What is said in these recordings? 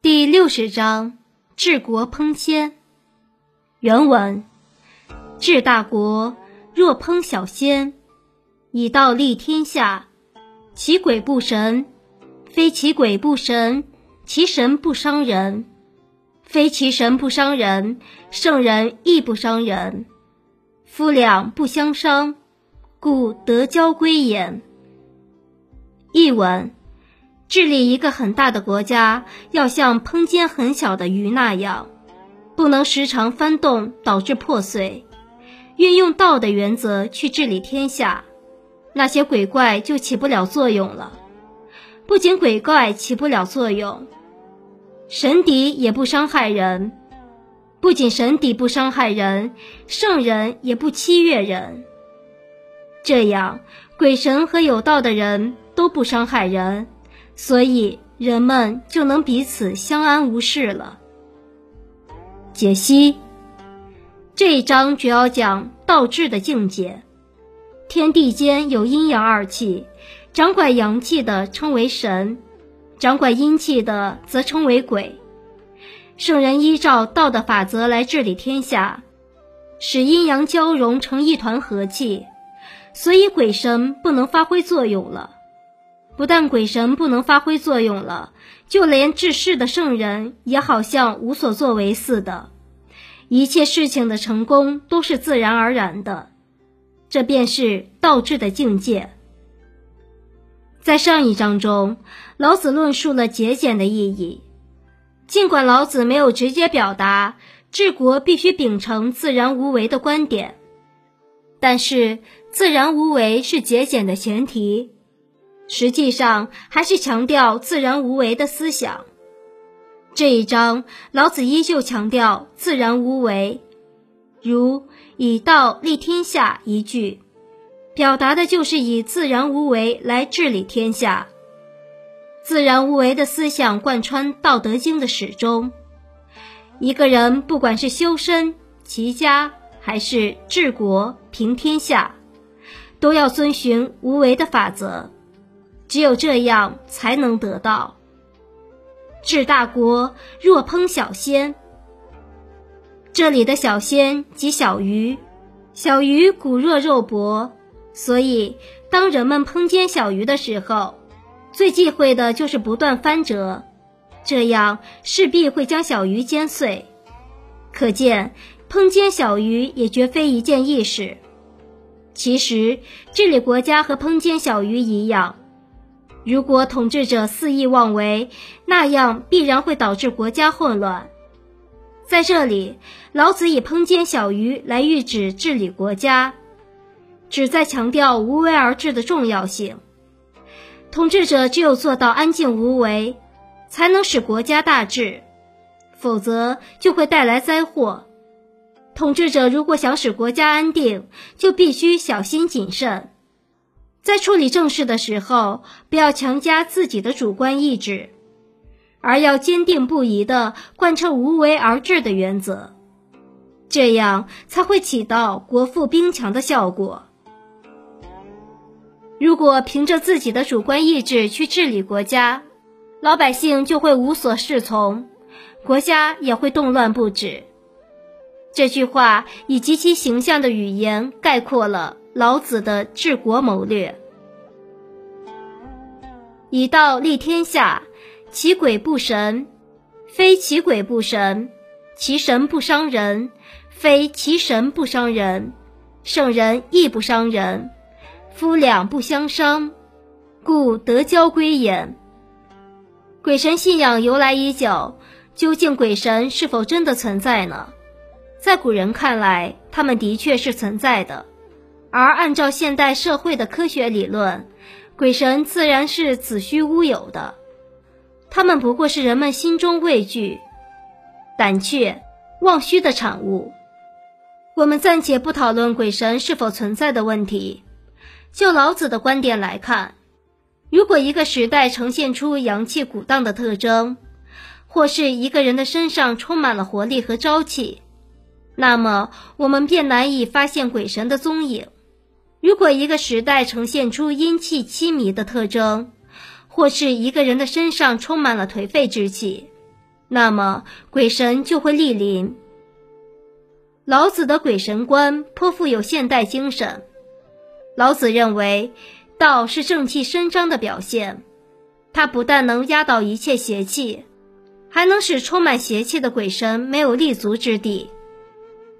第六十章治国烹仙。原文：治大国若烹小鲜，以道立天下。其鬼不神，非其鬼不神，其神不伤人；非其神不伤人，圣人亦不伤人。夫两不相伤，故德交归焉。译文。治理一个很大的国家，要像烹煎很小的鱼那样，不能时常翻动导致破碎。运用道的原则去治理天下，那些鬼怪就起不了作用了。不仅鬼怪起不了作用，神敌也不伤害人。不仅神敌不伤害人，圣人也不欺越人。这样，鬼神和有道的人都不伤害人。所以人们就能彼此相安无事了。解析这一章主要讲道治的境界。天地间有阴阳二气，掌管阳气的称为神，掌管阴气的则称为鬼。圣人依照道的法则来治理天下，使阴阳交融成一团和气，所以鬼神不能发挥作用了。不但鬼神不能发挥作用了，就连治世的圣人也好像无所作为似的。一切事情的成功都是自然而然的，这便是道治的境界。在上一章中，老子论述了节俭的意义。尽管老子没有直接表达治国必须秉承自然无为的观点，但是自然无为是节俭的前提。实际上还是强调自然无为的思想。这一章，老子依旧强调自然无为，如“以道立天下”一句，表达的就是以自然无为来治理天下。自然无为的思想贯穿《道德经》的始终。一个人不管是修身、齐家，还是治国、平天下，都要遵循无为的法则。只有这样才能得到。治大国若烹小鲜，这里的小鲜即小鱼，小鱼骨弱肉薄，所以当人们烹煎小鱼的时候，最忌讳的就是不断翻折，这样势必会将小鱼煎碎。可见，烹煎小鱼也绝非一件易事。其实，治理国家和烹煎小鱼一样。如果统治者肆意妄为，那样必然会导致国家混乱。在这里，老子以烹煎小鱼来喻指治理国家，旨在强调无为而治的重要性。统治者只有做到安静无为，才能使国家大治，否则就会带来灾祸。统治者如果想使国家安定，就必须小心谨慎。在处理政事的时候，不要强加自己的主观意志，而要坚定不移地贯彻无为而治的原则，这样才会起到国富兵强的效果。如果凭着自己的主观意志去治理国家，老百姓就会无所适从，国家也会动乱不止。这句话以极其形象的语言概括了。老子的治国谋略：以道立天下，其鬼不神，非其鬼不神，其神不伤人，非其神不伤人，圣人亦不伤人。夫两不相伤，故德交归焉。鬼神信仰由来已久，究竟鬼神是否真的存在呢？在古人看来，他们的确是存在的。而按照现代社会的科学理论，鬼神自然是子虚乌有的，他们不过是人们心中畏惧、胆怯、妄虚的产物。我们暂且不讨论鬼神是否存在的问题，就老子的观点来看，如果一个时代呈现出阳气鼓荡的特征，或是一个人的身上充满了活力和朝气，那么我们便难以发现鬼神的踪影。如果一个时代呈现出阴气凄迷的特征，或是一个人的身上充满了颓废之气，那么鬼神就会莅临。老子的鬼神观颇富有现代精神。老子认为，道是正气伸张的表现，它不但能压倒一切邪气，还能使充满邪气的鬼神没有立足之地，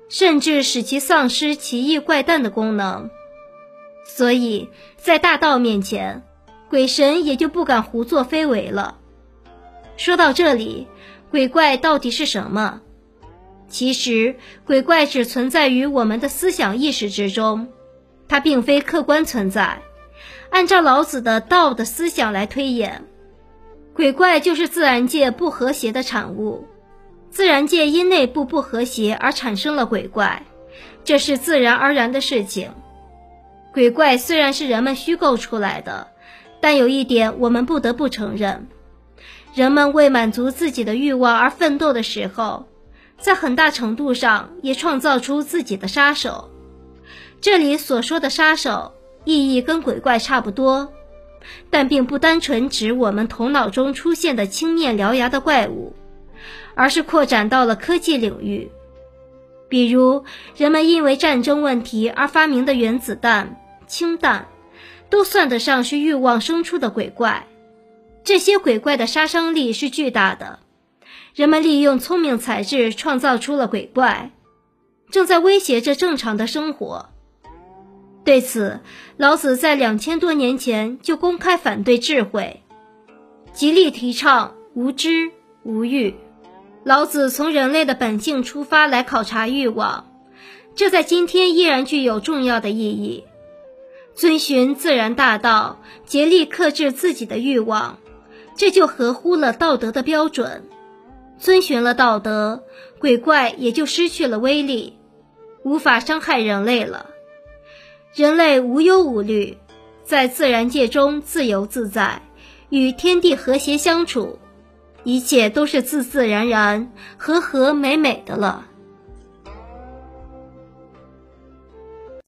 甚至使其丧失奇异怪诞的功能。所以在大道面前，鬼神也就不敢胡作非为了。说到这里，鬼怪到底是什么？其实，鬼怪只存在于我们的思想意识之中，它并非客观存在。按照老子的道的思想来推演，鬼怪就是自然界不和谐的产物。自然界因内部不和谐而产生了鬼怪，这是自然而然的事情。鬼怪虽然是人们虚构出来的，但有一点我们不得不承认：人们为满足自己的欲望而奋斗的时候。在很大程度上也创造出自己的杀手。这里所说的杀手意义跟鬼怪差不多，但并不单纯指我们头脑中出现的青面獠牙的怪物，而是扩展到了科技领域。比如，人们因为战争问题而发明的原子弹、氢弹，都算得上是欲望生出的鬼怪。这些鬼怪的杀伤力是巨大的。人们利用聪明才智创造出了鬼怪，正在威胁着正常的生活。对此，老子在两千多年前就公开反对智慧，极力提倡无知无欲。老子从人类的本性出发来考察欲望，这在今天依然具有重要的意义。遵循自然大道，竭力克制自己的欲望，这就合乎了道德的标准。遵循了道德，鬼怪也就失去了威力，无法伤害人类了。人类无忧无虑，在自然界中自由自在，与天地和谐相处，一切都是自自然然、和和美美的了。